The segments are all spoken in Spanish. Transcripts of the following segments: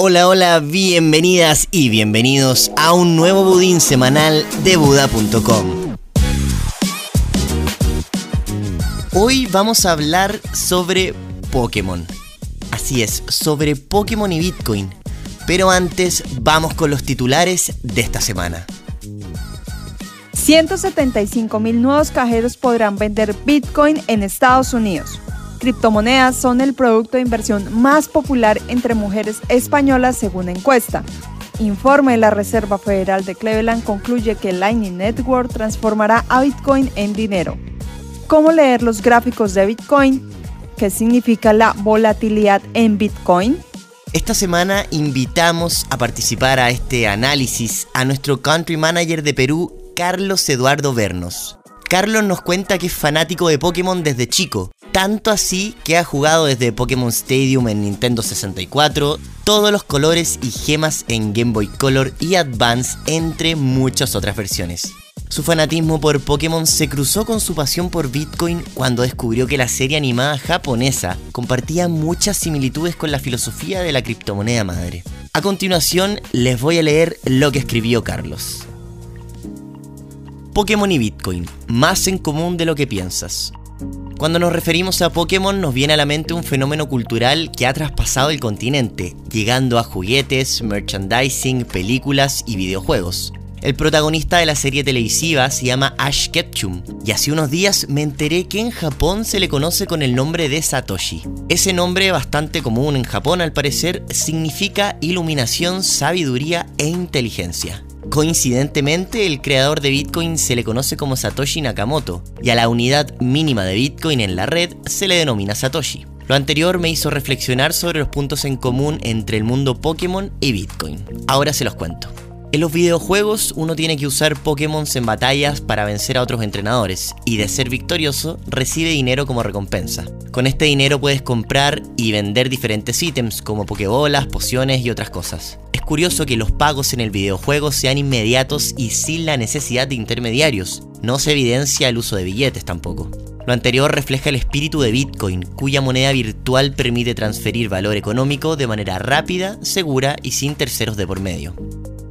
Hola, hola, bienvenidas y bienvenidos a un nuevo budín semanal de Buda.com. Hoy vamos a hablar sobre Pokémon. Así es, sobre Pokémon y Bitcoin. Pero antes vamos con los titulares de esta semana. 175 mil nuevos cajeros podrán vender Bitcoin en Estados Unidos. Criptomonedas son el producto de inversión más popular entre mujeres españolas según encuesta. Informe de la Reserva Federal de Cleveland concluye que Lightning Network transformará a Bitcoin en dinero. ¿Cómo leer los gráficos de Bitcoin? ¿Qué significa la volatilidad en Bitcoin? Esta semana invitamos a participar a este análisis a nuestro country manager de Perú, Carlos Eduardo Vernos. Carlos nos cuenta que es fanático de Pokémon desde chico tanto así que ha jugado desde Pokémon Stadium en Nintendo 64, todos los colores y gemas en Game Boy Color y Advance, entre muchas otras versiones. Su fanatismo por Pokémon se cruzó con su pasión por Bitcoin cuando descubrió que la serie animada japonesa compartía muchas similitudes con la filosofía de la criptomoneda madre. A continuación les voy a leer lo que escribió Carlos. Pokémon y Bitcoin, más en común de lo que piensas. Cuando nos referimos a Pokémon nos viene a la mente un fenómeno cultural que ha traspasado el continente, llegando a juguetes, merchandising, películas y videojuegos. El protagonista de la serie televisiva se llama Ash Ketchum, y hace unos días me enteré que en Japón se le conoce con el nombre de Satoshi. Ese nombre, bastante común en Japón al parecer, significa iluminación, sabiduría e inteligencia. Coincidentemente, el creador de Bitcoin se le conoce como Satoshi Nakamoto, y a la unidad mínima de Bitcoin en la red se le denomina Satoshi. Lo anterior me hizo reflexionar sobre los puntos en común entre el mundo Pokémon y Bitcoin. Ahora se los cuento. En los videojuegos uno tiene que usar Pokémon en batallas para vencer a otros entrenadores y de ser victorioso recibe dinero como recompensa. Con este dinero puedes comprar y vender diferentes ítems como Pokébolas, pociones y otras cosas. Curioso que los pagos en el videojuego sean inmediatos y sin la necesidad de intermediarios. No se evidencia el uso de billetes tampoco. Lo anterior refleja el espíritu de Bitcoin, cuya moneda virtual permite transferir valor económico de manera rápida, segura y sin terceros de por medio.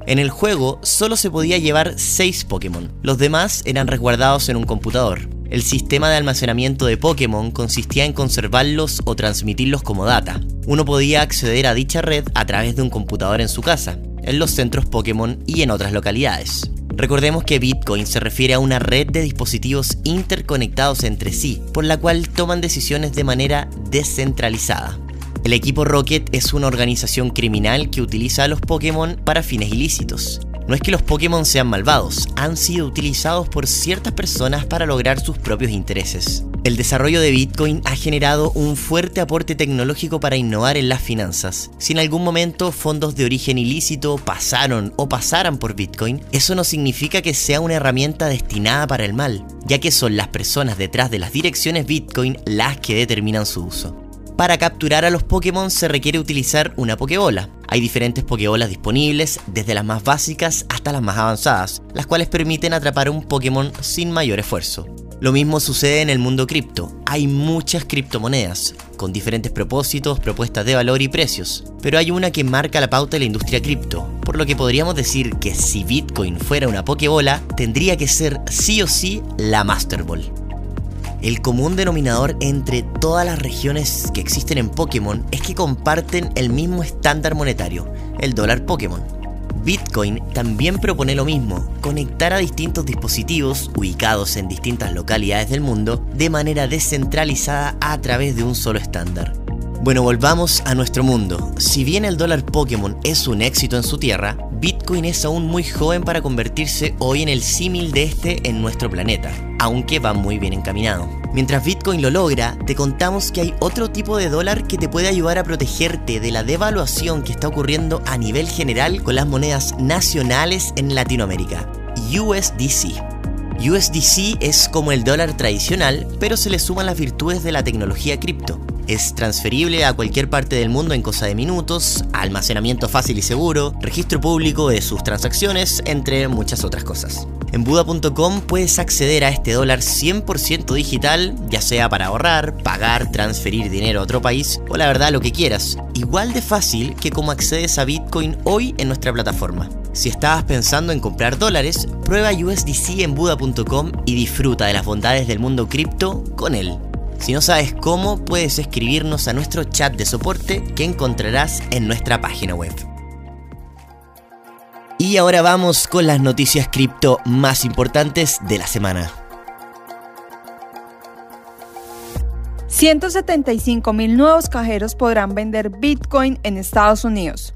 En el juego solo se podía llevar 6 Pokémon, los demás eran resguardados en un computador. El sistema de almacenamiento de Pokémon consistía en conservarlos o transmitirlos como data. Uno podía acceder a dicha red a través de un computador en su casa, en los centros Pokémon y en otras localidades. Recordemos que Bitcoin se refiere a una red de dispositivos interconectados entre sí, por la cual toman decisiones de manera descentralizada. El equipo Rocket es una organización criminal que utiliza a los Pokémon para fines ilícitos. No es que los Pokémon sean malvados, han sido utilizados por ciertas personas para lograr sus propios intereses. El desarrollo de Bitcoin ha generado un fuerte aporte tecnológico para innovar en las finanzas. Si en algún momento fondos de origen ilícito pasaron o pasaran por Bitcoin, eso no significa que sea una herramienta destinada para el mal, ya que son las personas detrás de las direcciones Bitcoin las que determinan su uso. Para capturar a los Pokémon se requiere utilizar una Pokébola. Hay diferentes Pokébolas disponibles, desde las más básicas hasta las más avanzadas, las cuales permiten atrapar un Pokémon sin mayor esfuerzo. Lo mismo sucede en el mundo cripto. Hay muchas criptomonedas, con diferentes propósitos, propuestas de valor y precios. Pero hay una que marca la pauta de la industria cripto, por lo que podríamos decir que si Bitcoin fuera una Pokébola, tendría que ser sí o sí la Master Ball. El común denominador entre todas las regiones que existen en Pokémon es que comparten el mismo estándar monetario, el dólar Pokémon. Bitcoin también propone lo mismo, conectar a distintos dispositivos ubicados en distintas localidades del mundo de manera descentralizada a través de un solo estándar. Bueno, volvamos a nuestro mundo. Si bien el dólar Pokémon es un éxito en su tierra, Bitcoin es aún muy joven para convertirse hoy en el símil de este en nuestro planeta, aunque va muy bien encaminado. Mientras Bitcoin lo logra, te contamos que hay otro tipo de dólar que te puede ayudar a protegerte de la devaluación que está ocurriendo a nivel general con las monedas nacionales en Latinoamérica, USDC. USDC es como el dólar tradicional, pero se le suman las virtudes de la tecnología cripto. Es transferible a cualquier parte del mundo en cosa de minutos, almacenamiento fácil y seguro, registro público de sus transacciones, entre muchas otras cosas. En Buda.com puedes acceder a este dólar 100% digital, ya sea para ahorrar, pagar, transferir dinero a otro país o la verdad lo que quieras. Igual de fácil que como accedes a Bitcoin hoy en nuestra plataforma. Si estabas pensando en comprar dólares, prueba USDC en Buda.com y disfruta de las bondades del mundo cripto con él. Si no sabes cómo, puedes escribirnos a nuestro chat de soporte que encontrarás en nuestra página web. Y ahora vamos con las noticias cripto más importantes de la semana. 175 mil nuevos cajeros podrán vender Bitcoin en Estados Unidos.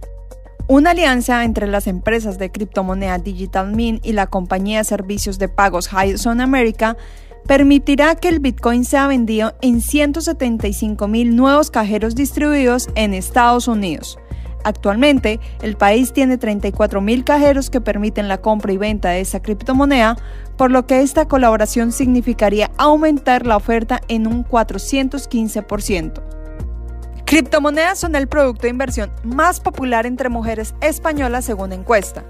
Una alianza entre las empresas de criptomoneda Digital Mint y la compañía de servicios de pagos Hudson America permitirá que el Bitcoin sea vendido en 175 mil nuevos cajeros distribuidos en Estados Unidos. Actualmente, el país tiene 34 mil cajeros que permiten la compra y venta de esa criptomoneda, por lo que esta colaboración significaría aumentar la oferta en un 415%. Criptomonedas son el producto de inversión más popular entre mujeres españolas según encuesta.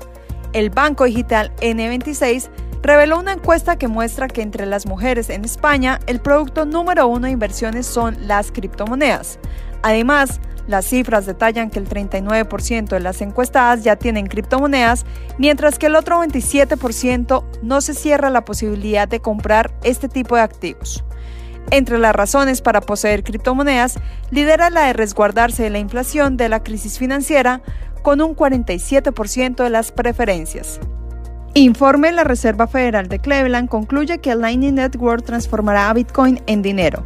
El banco digital N26 reveló una encuesta que muestra que entre las mujeres en España el producto número uno de inversiones son las criptomonedas. Además, las cifras detallan que el 39% de las encuestadas ya tienen criptomonedas, mientras que el otro 27% no se cierra la posibilidad de comprar este tipo de activos. Entre las razones para poseer criptomonedas, lidera la de resguardarse de la inflación de la crisis financiera, con un 47% de las preferencias. Informe la Reserva Federal de Cleveland concluye que Lightning Network transformará a Bitcoin en dinero.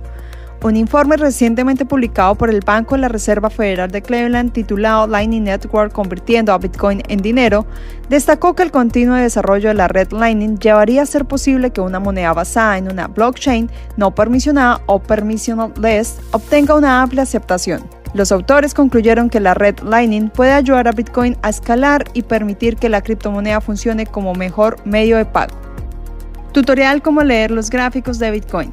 Un informe recientemente publicado por el Banco de la Reserva Federal de Cleveland titulado Lightning Network convirtiendo a Bitcoin en dinero, destacó que el continuo desarrollo de la red Lightning llevaría a ser posible que una moneda basada en una blockchain no permisionada o permissionless obtenga una amplia aceptación. Los autores concluyeron que la red Lightning puede ayudar a Bitcoin a escalar y permitir que la criptomoneda funcione como mejor medio de pago. Tutorial cómo leer los gráficos de Bitcoin.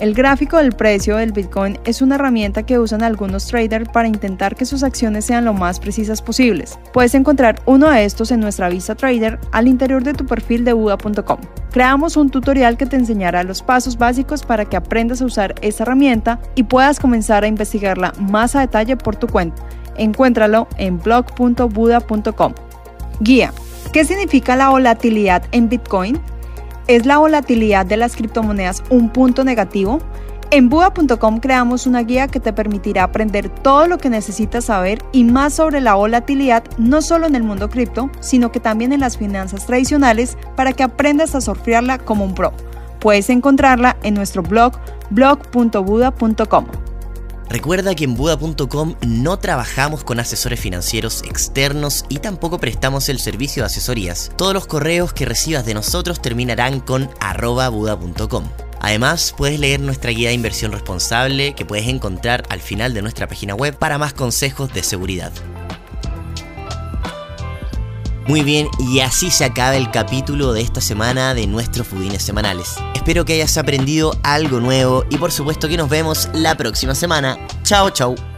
El gráfico del precio del Bitcoin es una herramienta que usan algunos traders para intentar que sus acciones sean lo más precisas posibles. Puedes encontrar uno de estos en nuestra vista trader al interior de tu perfil de Buda.com. Creamos un tutorial que te enseñará los pasos básicos para que aprendas a usar esta herramienta y puedas comenzar a investigarla más a detalle por tu cuenta. Encuéntralo en blog.buda.com. Guía. ¿Qué significa la volatilidad en Bitcoin? ¿Es la volatilidad de las criptomonedas un punto negativo? En Buda.com creamos una guía que te permitirá aprender todo lo que necesitas saber y más sobre la volatilidad no solo en el mundo cripto, sino que también en las finanzas tradicionales para que aprendas a surfearla como un pro. Puedes encontrarla en nuestro blog blog.buda.com. Recuerda que en Buda.com no trabajamos con asesores financieros externos y tampoco prestamos el servicio de asesorías. Todos los correos que recibas de nosotros terminarán con arroba Buda.com. Además, puedes leer nuestra guía de inversión responsable que puedes encontrar al final de nuestra página web para más consejos de seguridad. Muy bien, y así se acaba el capítulo de esta semana de nuestros Fudines semanales. Espero que hayas aprendido algo nuevo y por supuesto que nos vemos la próxima semana. Chao, chao.